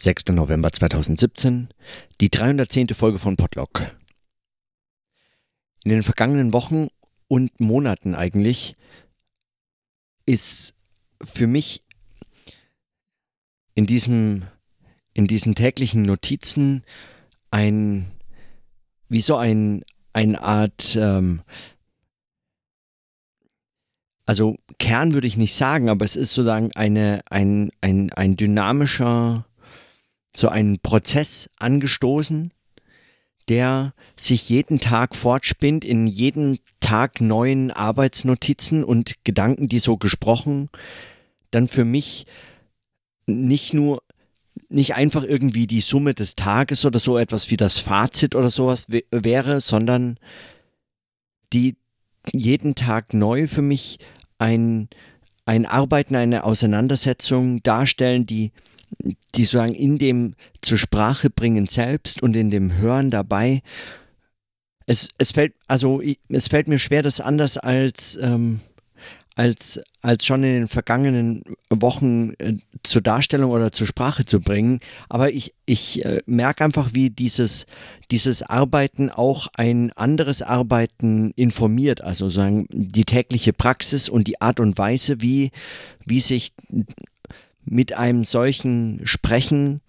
6. November 2017, die 310. Folge von Podlock. In den vergangenen Wochen und Monaten eigentlich ist für mich in diesem in diesen täglichen Notizen ein wie so ein eine Art ähm, also Kern würde ich nicht sagen, aber es ist sozusagen eine, ein, ein, ein dynamischer so einen Prozess angestoßen, der sich jeden Tag fortspinnt, in jeden Tag neuen Arbeitsnotizen und Gedanken, die so gesprochen, dann für mich nicht nur nicht einfach irgendwie die Summe des Tages oder so etwas wie das Fazit oder sowas wäre, sondern die jeden Tag neu für mich ein, ein Arbeiten, eine Auseinandersetzung darstellen, die die sozusagen in dem zur Sprache bringen selbst und in dem Hören dabei. Es, es fällt, also es fällt mir schwer, das anders als, ähm, als, als schon in den vergangenen Wochen äh, zur Darstellung oder zur Sprache zu bringen. Aber ich, ich äh, merke einfach, wie dieses, dieses Arbeiten auch ein anderes Arbeiten informiert. Also sagen die tägliche Praxis und die Art und Weise, wie, wie sich mit einem solchen Sprechen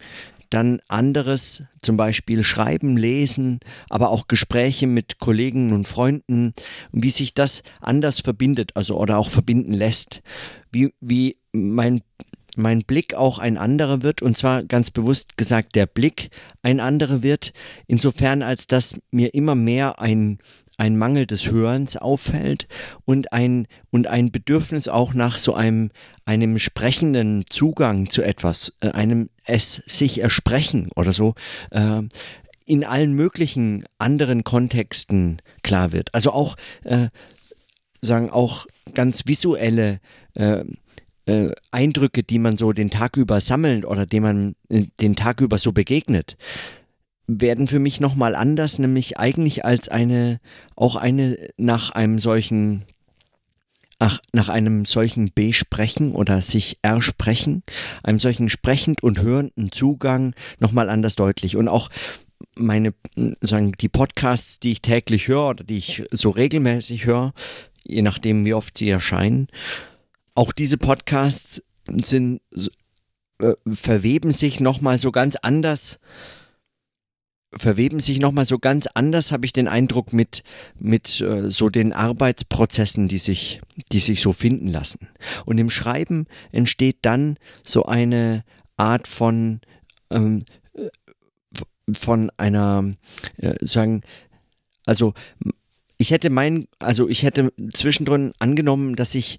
dann anderes, zum Beispiel Schreiben, Lesen, aber auch Gespräche mit Kollegen und Freunden, wie sich das anders verbindet, also oder auch verbinden lässt. Wie, wie mein, mein Blick auch ein anderer wird, und zwar ganz bewusst gesagt, der Blick ein anderer wird, insofern als dass mir immer mehr ein, ein Mangel des Hörens auffällt und ein, und ein Bedürfnis auch nach so einem, einem sprechenden Zugang zu etwas, äh, einem es sich ersprechen oder so, äh, in allen möglichen anderen Kontexten klar wird. Also auch, äh, sagen, auch ganz visuelle äh, äh, Eindrücke, die man so den Tag über sammelt oder dem man äh, den Tag über so begegnet werden für mich nochmal anders, nämlich eigentlich als eine, auch eine nach einem solchen, ach, nach einem solchen Besprechen oder sich ersprechen, einem solchen sprechend und hörenden Zugang nochmal anders deutlich. Und auch meine, sagen, die Podcasts, die ich täglich höre oder die ich so regelmäßig höre, je nachdem wie oft sie erscheinen, auch diese Podcasts sind, äh, verweben sich nochmal so ganz anders verweben sich nochmal so ganz anders, habe ich den Eindruck, mit, mit äh, so den Arbeitsprozessen, die sich, die sich so finden lassen. Und im Schreiben entsteht dann so eine Art von, ähm, äh, von einer, äh, sagen, also ich hätte mein, also ich hätte zwischendrin angenommen, dass ich,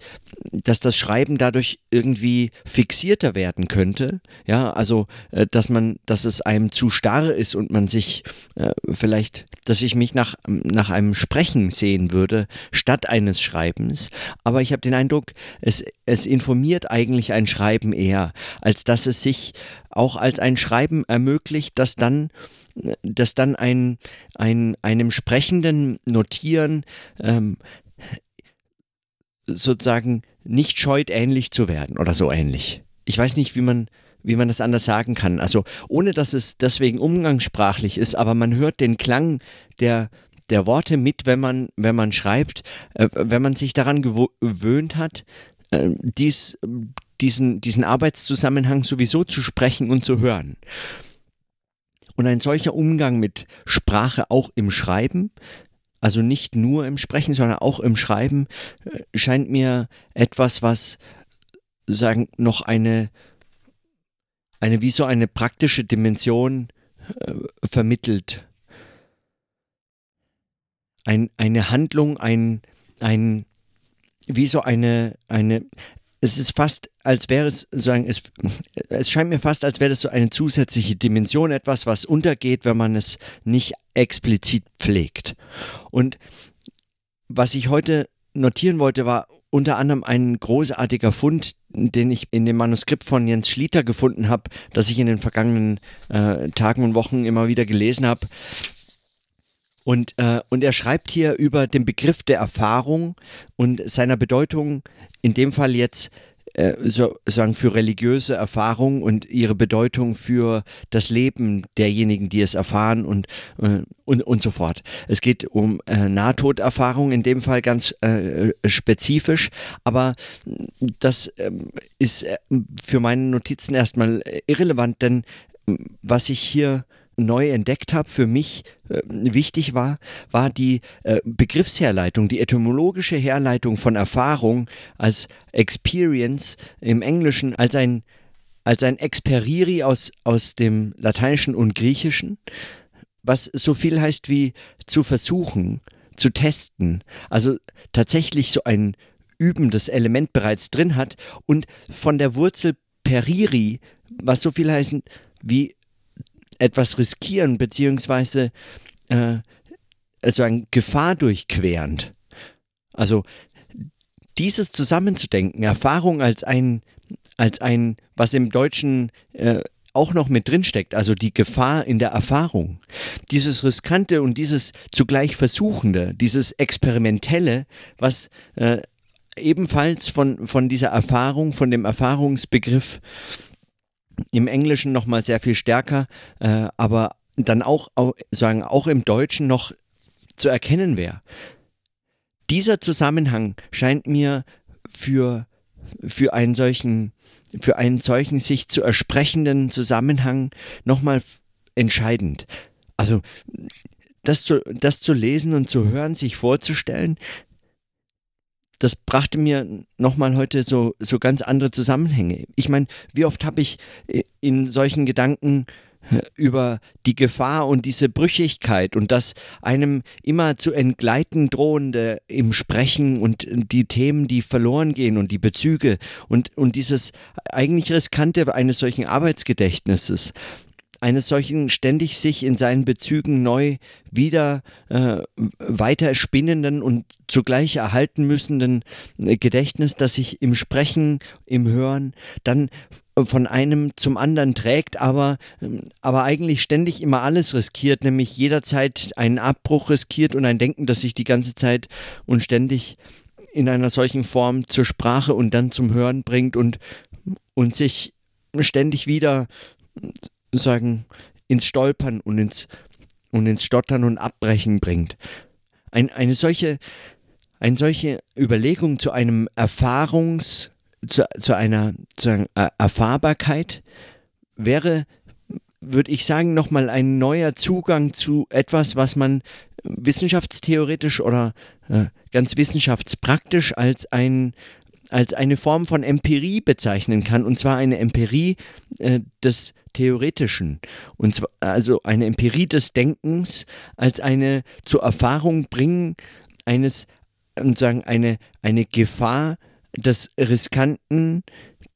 dass das Schreiben dadurch irgendwie fixierter werden könnte. Ja, also, äh, dass man, dass es einem zu starr ist und man sich äh, vielleicht, dass ich mich nach, nach einem Sprechen sehen würde, statt eines Schreibens. Aber ich habe den Eindruck, es, es informiert eigentlich ein Schreiben eher, als dass es sich auch als ein Schreiben ermöglicht, das dann dass dann ein, ein, einem sprechenden Notieren ähm, sozusagen nicht scheut, ähnlich zu werden oder so ähnlich. Ich weiß nicht, wie man, wie man das anders sagen kann. Also ohne dass es deswegen umgangssprachlich ist, aber man hört den Klang der, der Worte mit, wenn man, wenn man schreibt, äh, wenn man sich daran gewöhnt hat, äh, dies, diesen, diesen Arbeitszusammenhang sowieso zu sprechen und zu hören. Und ein solcher Umgang mit Sprache auch im Schreiben, also nicht nur im Sprechen, sondern auch im Schreiben, äh, scheint mir etwas, was sagen noch eine eine wie so eine praktische Dimension äh, vermittelt. Ein, eine Handlung, ein, ein, wie so eine, eine, es ist fast, als wäre es sagen, es, es scheint mir fast, als wäre das so eine zusätzliche Dimension, etwas, was untergeht, wenn man es nicht explizit pflegt. Und was ich heute notieren wollte, war unter anderem ein großartiger Fund, den ich in dem Manuskript von Jens Schlieter gefunden habe, das ich in den vergangenen äh, Tagen und Wochen immer wieder gelesen habe. Und, äh, und er schreibt hier über den Begriff der Erfahrung und seiner Bedeutung, in dem Fall jetzt äh, sozusagen für religiöse Erfahrung und ihre Bedeutung für das Leben derjenigen, die es erfahren und, äh, und, und so fort. Es geht um äh, Nahtoderfahrung, in dem Fall ganz äh, spezifisch, aber das ähm, ist äh, für meine Notizen erstmal irrelevant, denn was ich hier neu entdeckt habe, für mich äh, wichtig war, war die äh, Begriffsherleitung, die etymologische Herleitung von Erfahrung als Experience im Englischen als ein als ein Experiri aus, aus dem Lateinischen und Griechischen, was so viel heißt wie zu versuchen, zu testen, also tatsächlich so ein übendes Element bereits drin hat und von der Wurzel periri, was so viel heißt wie etwas riskieren, beziehungsweise äh, also ein Gefahr durchquerend. Also dieses zusammenzudenken, Erfahrung als ein, als ein, was im Deutschen äh, auch noch mit drinsteckt, also die Gefahr in der Erfahrung. Dieses Riskante und dieses zugleich Versuchende, dieses Experimentelle, was äh, ebenfalls von, von dieser Erfahrung, von dem Erfahrungsbegriff im Englischen noch mal sehr viel stärker, äh, aber dann auch, auch, sagen, auch im Deutschen noch zu erkennen wäre. Dieser Zusammenhang scheint mir für, für einen solchen, für einen solchen sich zu ersprechenden Zusammenhang nochmal entscheidend. Also das zu, das zu lesen und zu hören, sich vorzustellen, das brachte mir nochmal heute so, so ganz andere Zusammenhänge. Ich meine, wie oft habe ich in solchen Gedanken äh, über die Gefahr und diese Brüchigkeit und das einem immer zu entgleiten drohende im Sprechen und die Themen, die verloren gehen und die Bezüge und, und dieses eigentlich riskante eines solchen Arbeitsgedächtnisses eines solchen ständig sich in seinen Bezügen neu wieder äh, weiter spinnenden und zugleich erhalten müssenden äh, Gedächtnis, das sich im Sprechen, im Hören dann von einem zum anderen trägt, aber, ähm, aber eigentlich ständig immer alles riskiert, nämlich jederzeit einen Abbruch riskiert und ein Denken, das sich die ganze Zeit und ständig in einer solchen Form zur Sprache und dann zum Hören bringt und, und sich ständig wieder sagen, ins Stolpern und ins, und ins Stottern und Abbrechen bringt. Ein, eine, solche, eine solche Überlegung zu einem Erfahrungs, zu, zu einer zu einer Erfahrbarkeit wäre, würde ich sagen, nochmal ein neuer Zugang zu etwas, was man wissenschaftstheoretisch oder äh, ganz wissenschaftspraktisch als ein als eine Form von Empirie bezeichnen kann, und zwar eine Empirie äh, des Theoretischen. Und zwar also eine Empirie des Denkens als eine zur Erfahrung bringen eines, und sagen, eine, eine Gefahr des riskanten,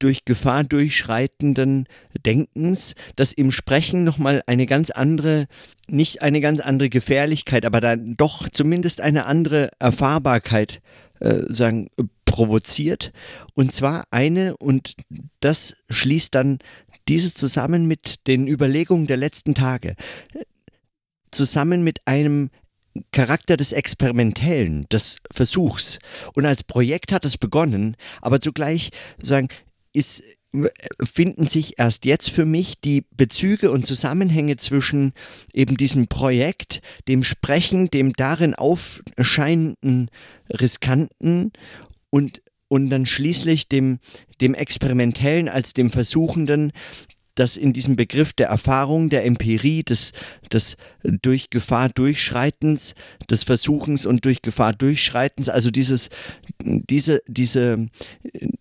durch Gefahr durchschreitenden Denkens, das im Sprechen nochmal eine ganz andere, nicht eine ganz andere Gefährlichkeit, aber dann doch zumindest eine andere Erfahrbarkeit äh, sagen, provoziert. Und zwar eine, und das schließt dann dieses zusammen mit den Überlegungen der letzten Tage, zusammen mit einem Charakter des Experimentellen, des Versuchs. Und als Projekt hat es begonnen, aber zugleich sagen, ist, finden sich erst jetzt für mich die Bezüge und Zusammenhänge zwischen eben diesem Projekt, dem Sprechen, dem darin aufscheinenden Riskanten und und dann schließlich dem, dem Experimentellen als dem Versuchenden, das in diesem Begriff der Erfahrung, der Empirie, des, des durch Gefahr durchschreitens, des Versuchens und durch Gefahr durchschreitens, also dieses, diese, diese,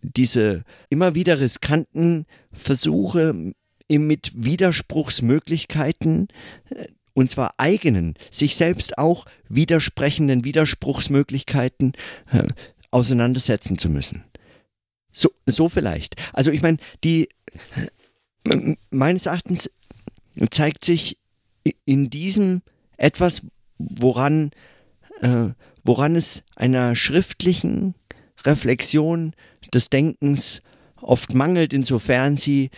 diese immer wieder riskanten Versuche mit Widerspruchsmöglichkeiten, und zwar eigenen, sich selbst auch widersprechenden Widerspruchsmöglichkeiten äh, auseinandersetzen zu müssen. So, so vielleicht. Also ich meine, die meines Erachtens zeigt sich in diesem etwas, woran, äh, woran es einer schriftlichen Reflexion des Denkens oft mangelt, insofern sie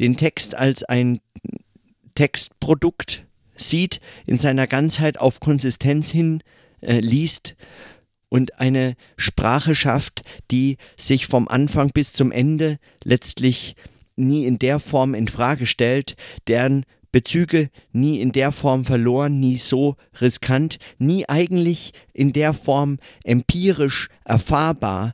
den Text als ein Textprodukt sieht, in seiner Ganzheit auf Konsistenz hin äh, liest und eine Sprache schafft, die sich vom Anfang bis zum Ende letztlich nie in der Form in Frage stellt, deren Bezüge nie in der Form verloren, nie so riskant, nie eigentlich in der Form empirisch erfahrbar,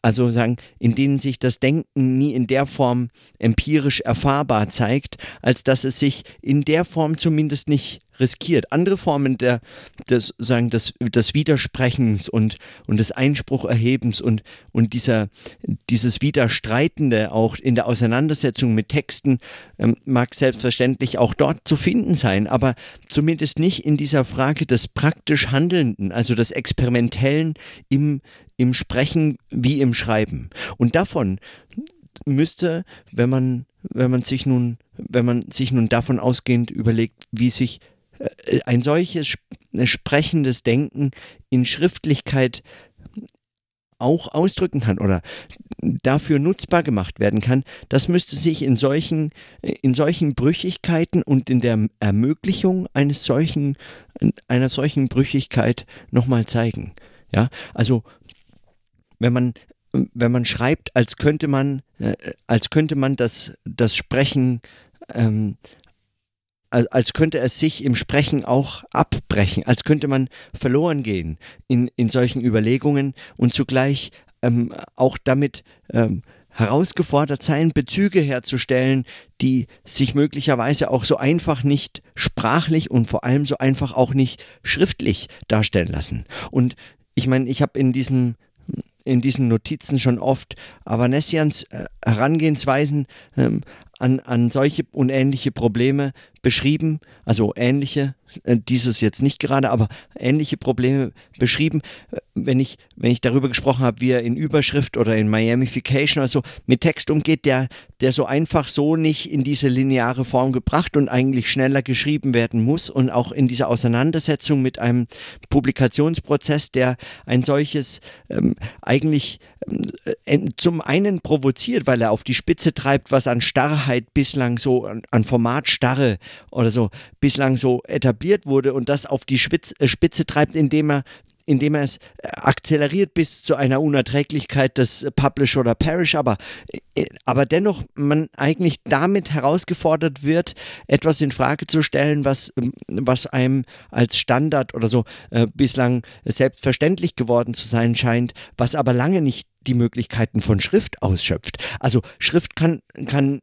also sagen, in denen sich das Denken nie in der Form empirisch erfahrbar zeigt, als dass es sich in der Form zumindest nicht riskiert. Andere Formen der, des, sagen, des, des Widersprechens und, und des Einsprucherhebens und, und dieser, dieses Widerstreitende auch in der Auseinandersetzung mit Texten ähm, mag selbstverständlich auch dort zu finden sein, aber zumindest nicht in dieser Frage des praktisch Handelnden, also des Experimentellen im, im Sprechen wie im Schreiben. Und davon müsste, wenn man, wenn man sich nun, wenn man sich nun davon ausgehend überlegt, wie sich ein solches sprechendes Denken in Schriftlichkeit auch ausdrücken kann oder dafür nutzbar gemacht werden kann, das müsste sich in solchen, in solchen Brüchigkeiten und in der Ermöglichung eines solchen, einer solchen Brüchigkeit nochmal zeigen. Ja, also wenn man, wenn man schreibt, als könnte man, äh, als könnte man das, das Sprechen ähm, als könnte es sich im Sprechen auch abbrechen, als könnte man verloren gehen in, in solchen Überlegungen und zugleich ähm, auch damit ähm, herausgefordert sein, Bezüge herzustellen, die sich möglicherweise auch so einfach nicht sprachlich und vor allem so einfach auch nicht schriftlich darstellen lassen. Und ich meine, ich habe in diesem in diesen Notizen schon oft Avanesians äh, Herangehensweisen ähm, an, an solche unähnliche Probleme beschrieben, also ähnliche, äh, dieses jetzt nicht gerade, aber ähnliche Probleme beschrieben, äh, wenn ich, wenn ich darüber gesprochen habe, wie er in Überschrift oder in Miamification also mit Text umgeht, der, der so einfach so nicht in diese lineare Form gebracht und eigentlich schneller geschrieben werden muss und auch in dieser Auseinandersetzung mit einem Publikationsprozess, der ein solches ähm, eigentlich zum einen provoziert, weil er auf die Spitze treibt, was an Starrheit bislang so, an, an Formatstarre oder so bislang so etabliert wurde und das auf die äh, Spitze treibt, indem er indem er es äh, akzeleriert bis zu einer Unerträglichkeit des Publish oder Perish, aber, äh, aber dennoch man eigentlich damit herausgefordert wird, etwas in Frage zu stellen, was, ähm, was einem als Standard oder so äh, bislang selbstverständlich geworden zu sein scheint, was aber lange nicht die Möglichkeiten von Schrift ausschöpft. Also Schrift kann, kann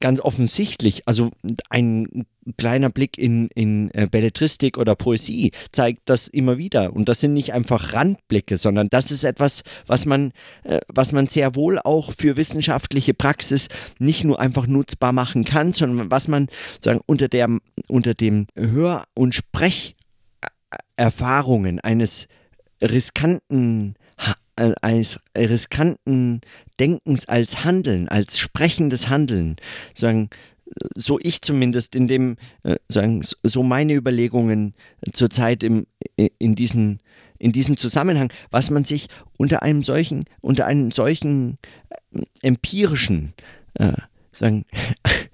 ganz offensichtlich, also ein kleiner Blick in, in äh, Belletristik oder Poesie zeigt das immer wieder. Und das sind nicht einfach Randblicke, sondern das ist etwas, was man, äh, was man sehr wohl auch für wissenschaftliche Praxis nicht nur einfach nutzbar machen kann, sondern was man sagen unter der, unter dem Hör- und Sprecherfahrungen eines riskanten äh, eines riskanten Denkens als Handeln, als sprechendes Handeln, sagen, so ich zumindest in dem, äh, sagen, so meine Überlegungen zurzeit im, in diesen, in diesem Zusammenhang, was man sich unter einem solchen, unter einem solchen äh, empirischen, äh, sagen,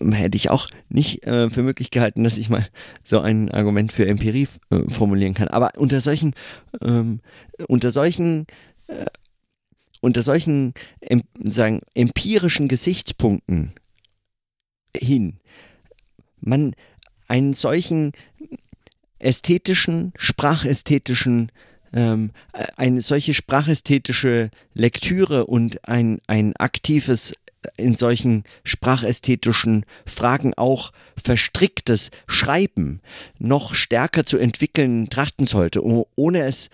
hätte ich auch nicht äh, für möglich gehalten, dass ich mal so ein Argument für Empirie äh, formulieren kann. Aber unter solchen, ähm, unter solchen, äh, unter solchen em, sagen, empirischen Gesichtspunkten hin, man einen solchen ästhetischen, sprachästhetischen ähm, eine solche sprachästhetische Lektüre und ein, ein aktives in solchen sprachästhetischen Fragen auch verstricktes Schreiben noch stärker zu entwickeln trachten sollte, ohne es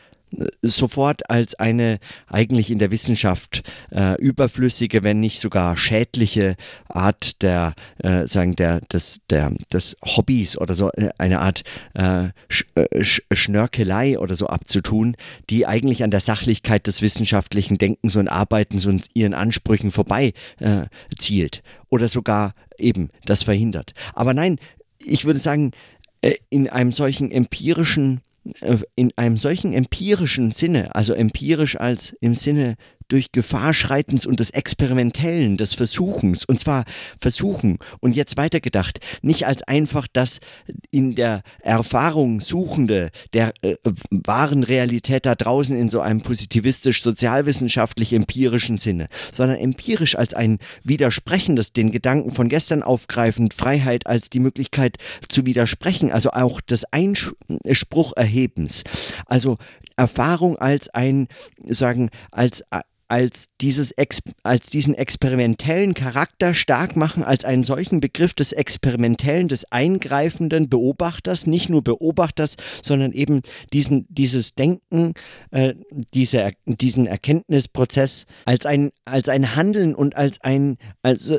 sofort als eine eigentlich in der Wissenschaft äh, überflüssige, wenn nicht sogar schädliche Art der, äh, sagen der, des, der, des Hobbys oder so, äh, eine Art äh, äh, Sch Schnörkelei oder so abzutun, die eigentlich an der Sachlichkeit des wissenschaftlichen Denkens und Arbeitens und ihren Ansprüchen vorbei äh, zielt oder sogar eben das verhindert. Aber nein, ich würde sagen, in einem solchen empirischen in einem solchen empirischen Sinne, also empirisch als im Sinne durch Gefahrschreitens und des Experimentellen, des Versuchens. Und zwar Versuchen und jetzt weitergedacht, nicht als einfach das in der Erfahrung Suchende der äh, wahren Realität da draußen in so einem positivistisch-sozialwissenschaftlich-empirischen Sinne, sondern empirisch als ein widersprechendes, den Gedanken von gestern aufgreifend, Freiheit als die Möglichkeit zu widersprechen, also auch des Einsprucherhebens. Also Erfahrung als ein, sagen, als als, dieses als diesen experimentellen Charakter stark machen, als einen solchen Begriff des experimentellen, des eingreifenden Beobachters, nicht nur Beobachters, sondern eben diesen, dieses Denken, äh, diese, diesen Erkenntnisprozess als ein, als ein Handeln und als ein, als,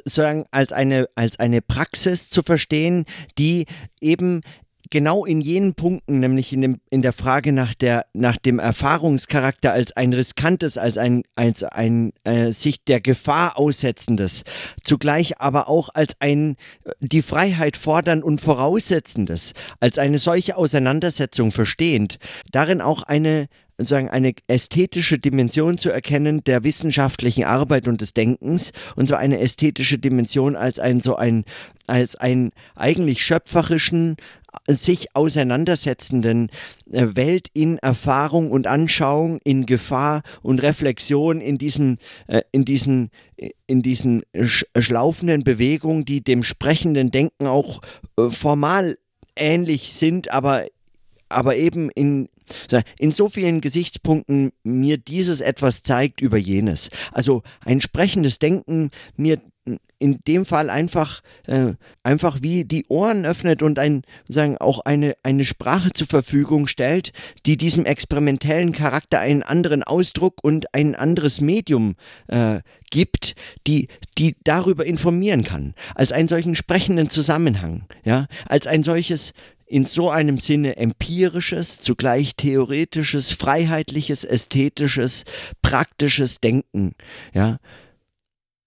als eine, als eine Praxis zu verstehen, die eben genau in jenen Punkten, nämlich in, dem, in der Frage nach, der, nach dem Erfahrungscharakter als ein riskantes, als ein, als ein äh, sich der Gefahr aussetzendes, zugleich aber auch als ein die Freiheit fordern und voraussetzendes, als eine solche Auseinandersetzung verstehend, darin auch eine sagen, eine ästhetische Dimension zu erkennen der wissenschaftlichen Arbeit und des Denkens, und zwar eine ästhetische Dimension als ein so ein als ein eigentlich schöpferischen, sich auseinandersetzenden äh, Welt in Erfahrung und Anschauung, in Gefahr und Reflexion, in diesen, äh, in diesen, in diesen schlaufenden Bewegungen, die dem sprechenden Denken auch äh, formal ähnlich sind, aber, aber eben in, in so vielen Gesichtspunkten mir dieses etwas zeigt über jenes. Also ein sprechendes Denken mir in dem Fall einfach, äh, einfach wie die Ohren öffnet und ein, sagen, auch eine, eine Sprache zur Verfügung stellt, die diesem experimentellen Charakter einen anderen Ausdruck und ein anderes Medium äh, gibt, die, die darüber informieren kann, als einen solchen sprechenden Zusammenhang, ja, als ein solches in so einem Sinne empirisches, zugleich theoretisches, freiheitliches, ästhetisches, praktisches Denken, ja,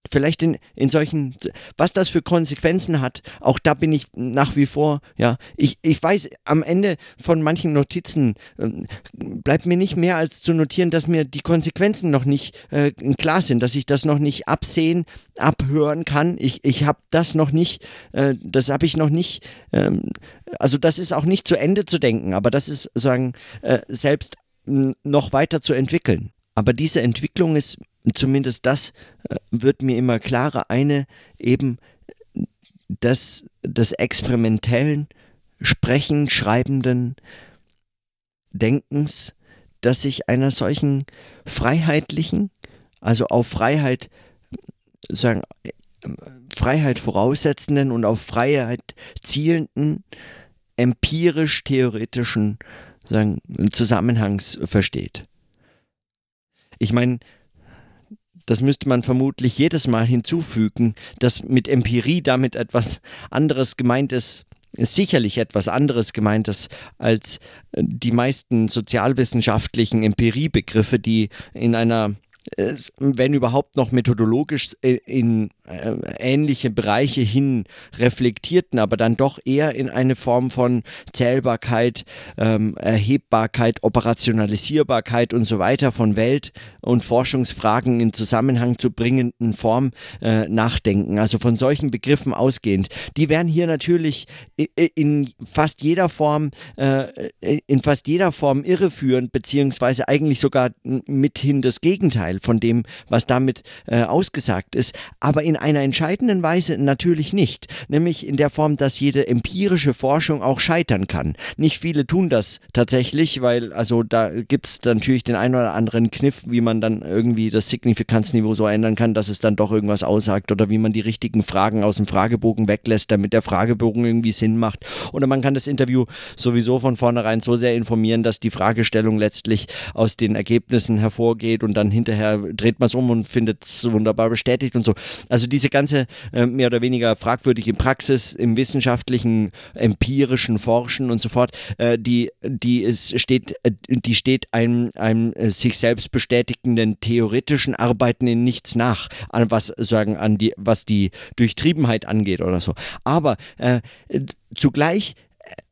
vielleicht in, in solchen, was das für Konsequenzen hat, auch da bin ich nach wie vor, ja, ich, ich weiß, am Ende von manchen Notizen äh, bleibt mir nicht mehr als zu notieren, dass mir die Konsequenzen noch nicht äh, klar sind, dass ich das noch nicht absehen, abhören kann. Ich, ich habe das noch nicht, äh, das habe ich noch nicht, ähm, also das ist auch nicht zu Ende zu denken, aber das ist sozusagen äh, selbst noch weiter zu entwickeln. Aber diese Entwicklung ist zumindest das äh, wird mir immer klarer, eine eben das, des experimentellen, Sprechen, Schreibenden Denkens, dass sich einer solchen freiheitlichen, also auf Freiheit, sagen, Freiheit voraussetzenden und auf Freiheit zielenden, empirisch-theoretischen Zusammenhangs versteht. Ich meine, das müsste man vermutlich jedes Mal hinzufügen, dass mit Empirie damit etwas anderes gemeint ist, sicherlich etwas anderes gemeint ist als die meisten sozialwissenschaftlichen Empiriebegriffe, die in einer wenn überhaupt noch methodologisch in äh, ähnliche Bereiche hin reflektierten, aber dann doch eher in eine Form von Zählbarkeit, ähm, Erhebbarkeit, Operationalisierbarkeit und so weiter von Welt- und Forschungsfragen in Zusammenhang zu bringenden Form äh, nachdenken. Also von solchen Begriffen ausgehend. Die werden hier natürlich in fast jeder Form, äh, in fast jeder Form irreführend, beziehungsweise eigentlich sogar mithin das Gegenteil von dem, was damit äh, ausgesagt ist. Aber in einer entscheidenden Weise natürlich nicht, nämlich in der Form, dass jede empirische Forschung auch scheitern kann. Nicht viele tun das tatsächlich, weil also da gibt es natürlich den einen oder anderen Kniff, wie man dann irgendwie das Signifikanzniveau so ändern kann, dass es dann doch irgendwas aussagt oder wie man die richtigen Fragen aus dem Fragebogen weglässt, damit der Fragebogen irgendwie Sinn macht. Oder man kann das Interview sowieso von vornherein so sehr informieren, dass die Fragestellung letztlich aus den Ergebnissen hervorgeht und dann hinterher dreht man es um und findet es wunderbar bestätigt und so. Also diese ganze äh, mehr oder weniger fragwürdige Praxis im wissenschaftlichen, empirischen Forschen und so fort, äh, die, die es steht, äh, die steht einem, einem äh, sich selbst bestätigenden theoretischen Arbeiten in nichts nach, an was sagen, an die, was die Durchtriebenheit angeht oder so. Aber äh, zugleich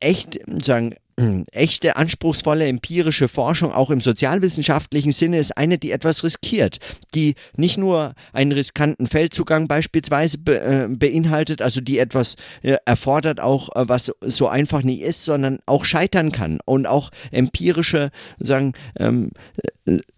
echt sagen echte, anspruchsvolle empirische Forschung auch im sozialwissenschaftlichen Sinne ist eine, die etwas riskiert, die nicht nur einen riskanten Feldzugang beispielsweise be, äh, beinhaltet, also die etwas äh, erfordert auch, äh, was so einfach nicht ist, sondern auch scheitern kann und auch empirische, sagen, ähm, äh,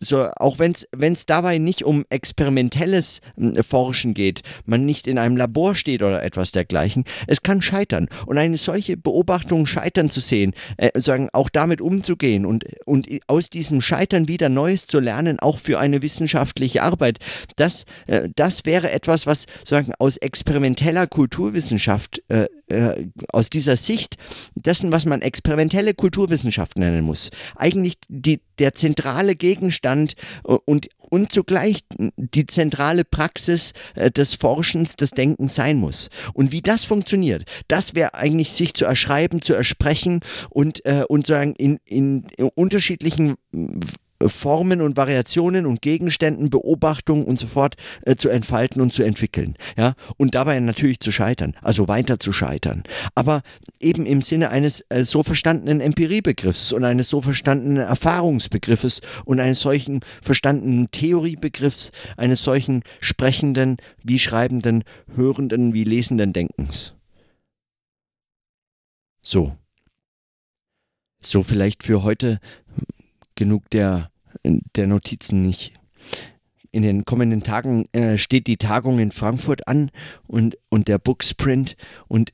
so, auch wenn es dabei nicht um experimentelles äh, Forschen geht, man nicht in einem Labor steht oder etwas dergleichen, es kann scheitern. Und eine solche Beobachtung scheitern zu sehen, äh, sagen, auch damit umzugehen und, und aus diesem Scheitern wieder Neues zu lernen, auch für eine wissenschaftliche Arbeit, das, äh, das wäre etwas, was sagen, aus experimenteller Kulturwissenschaft, äh, äh, aus dieser Sicht dessen, was man experimentelle Kulturwissenschaft nennen muss, eigentlich die, der zentrale Gegenstand äh, und, und zugleich die zentrale Praxis äh, des Forschens, des Denkens sein muss. Und wie das funktioniert, das wäre eigentlich sich zu erschreiben, zu ersprechen und, äh, und sagen in, in unterschiedlichen Formen und Variationen und Gegenständen, Beobachtungen und so fort äh, zu entfalten und zu entwickeln. Ja? Und dabei natürlich zu scheitern, also weiter zu scheitern. Aber eben im Sinne eines äh, so verstandenen Empiriebegriffs und eines so verstandenen Erfahrungsbegriffes und eines solchen verstandenen Theoriebegriffs, eines solchen sprechenden, wie schreibenden, hörenden, wie lesenden Denkens. So. So vielleicht für heute genug der, der Notizen nicht. In den kommenden Tagen äh, steht die Tagung in Frankfurt an und, und der Booksprint und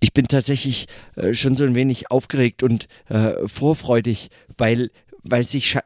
ich bin tatsächlich äh, schon so ein wenig aufgeregt und äh, vorfreudig, weil weil sich,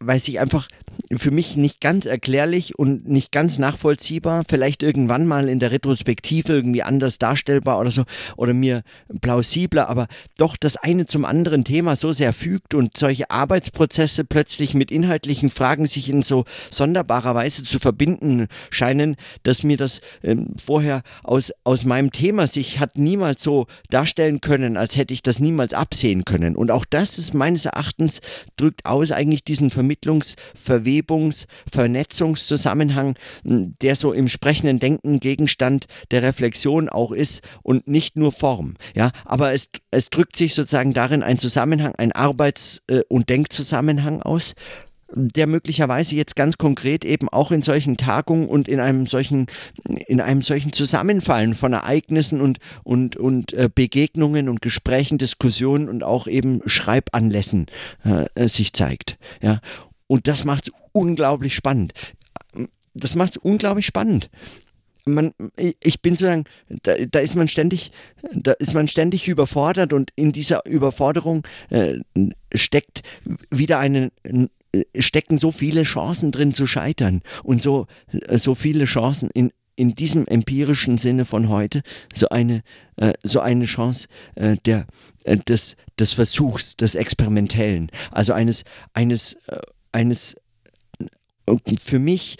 weil sich einfach für mich nicht ganz erklärlich und nicht ganz nachvollziehbar, vielleicht irgendwann mal in der Retrospektive irgendwie anders darstellbar oder so, oder mir plausibler, aber doch das eine zum anderen Thema so sehr fügt und solche Arbeitsprozesse plötzlich mit inhaltlichen Fragen sich in so sonderbarer Weise zu verbinden scheinen, dass mir das ähm, vorher aus, aus meinem Thema sich hat niemals so darstellen können, als hätte ich das niemals absehen können. Und auch das ist meines Erachtens drückt aus eigentlich diesen Vermittlungs-, Verwebungs-, Vernetzungszusammenhang, der so im sprechenden Denken Gegenstand der Reflexion auch ist und nicht nur Form. Ja, aber es, es drückt sich sozusagen darin ein Zusammenhang, ein Arbeits- äh, und Denkzusammenhang aus, der möglicherweise jetzt ganz konkret eben auch in solchen Tagungen und in einem solchen, in einem solchen Zusammenfallen von Ereignissen und, und, und äh, Begegnungen und Gesprächen, Diskussionen und auch eben Schreibanlässen äh, sich zeigt. Ja. Und das macht es unglaublich spannend. Das macht es unglaublich spannend man, ich bin sozusagen, da, da, ist man ständig, da ist man ständig überfordert und in dieser Überforderung äh, steckt wieder eine äh, stecken so viele Chancen drin zu scheitern und so, äh, so viele Chancen in, in diesem empirischen Sinne von heute, so eine, äh, so eine Chance äh, der, äh, des, des Versuchs, des Experimentellen, also eines, eines, äh, eines für mich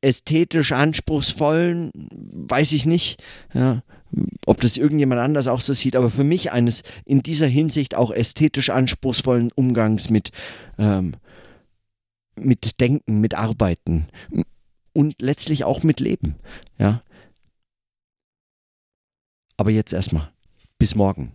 ästhetisch anspruchsvollen, weiß ich nicht, ja, ob das irgendjemand anders auch so sieht, aber für mich eines in dieser Hinsicht auch ästhetisch anspruchsvollen Umgangs mit, ähm, mit Denken, mit Arbeiten und letztlich auch mit Leben. Ja. Aber jetzt erstmal. Bis morgen.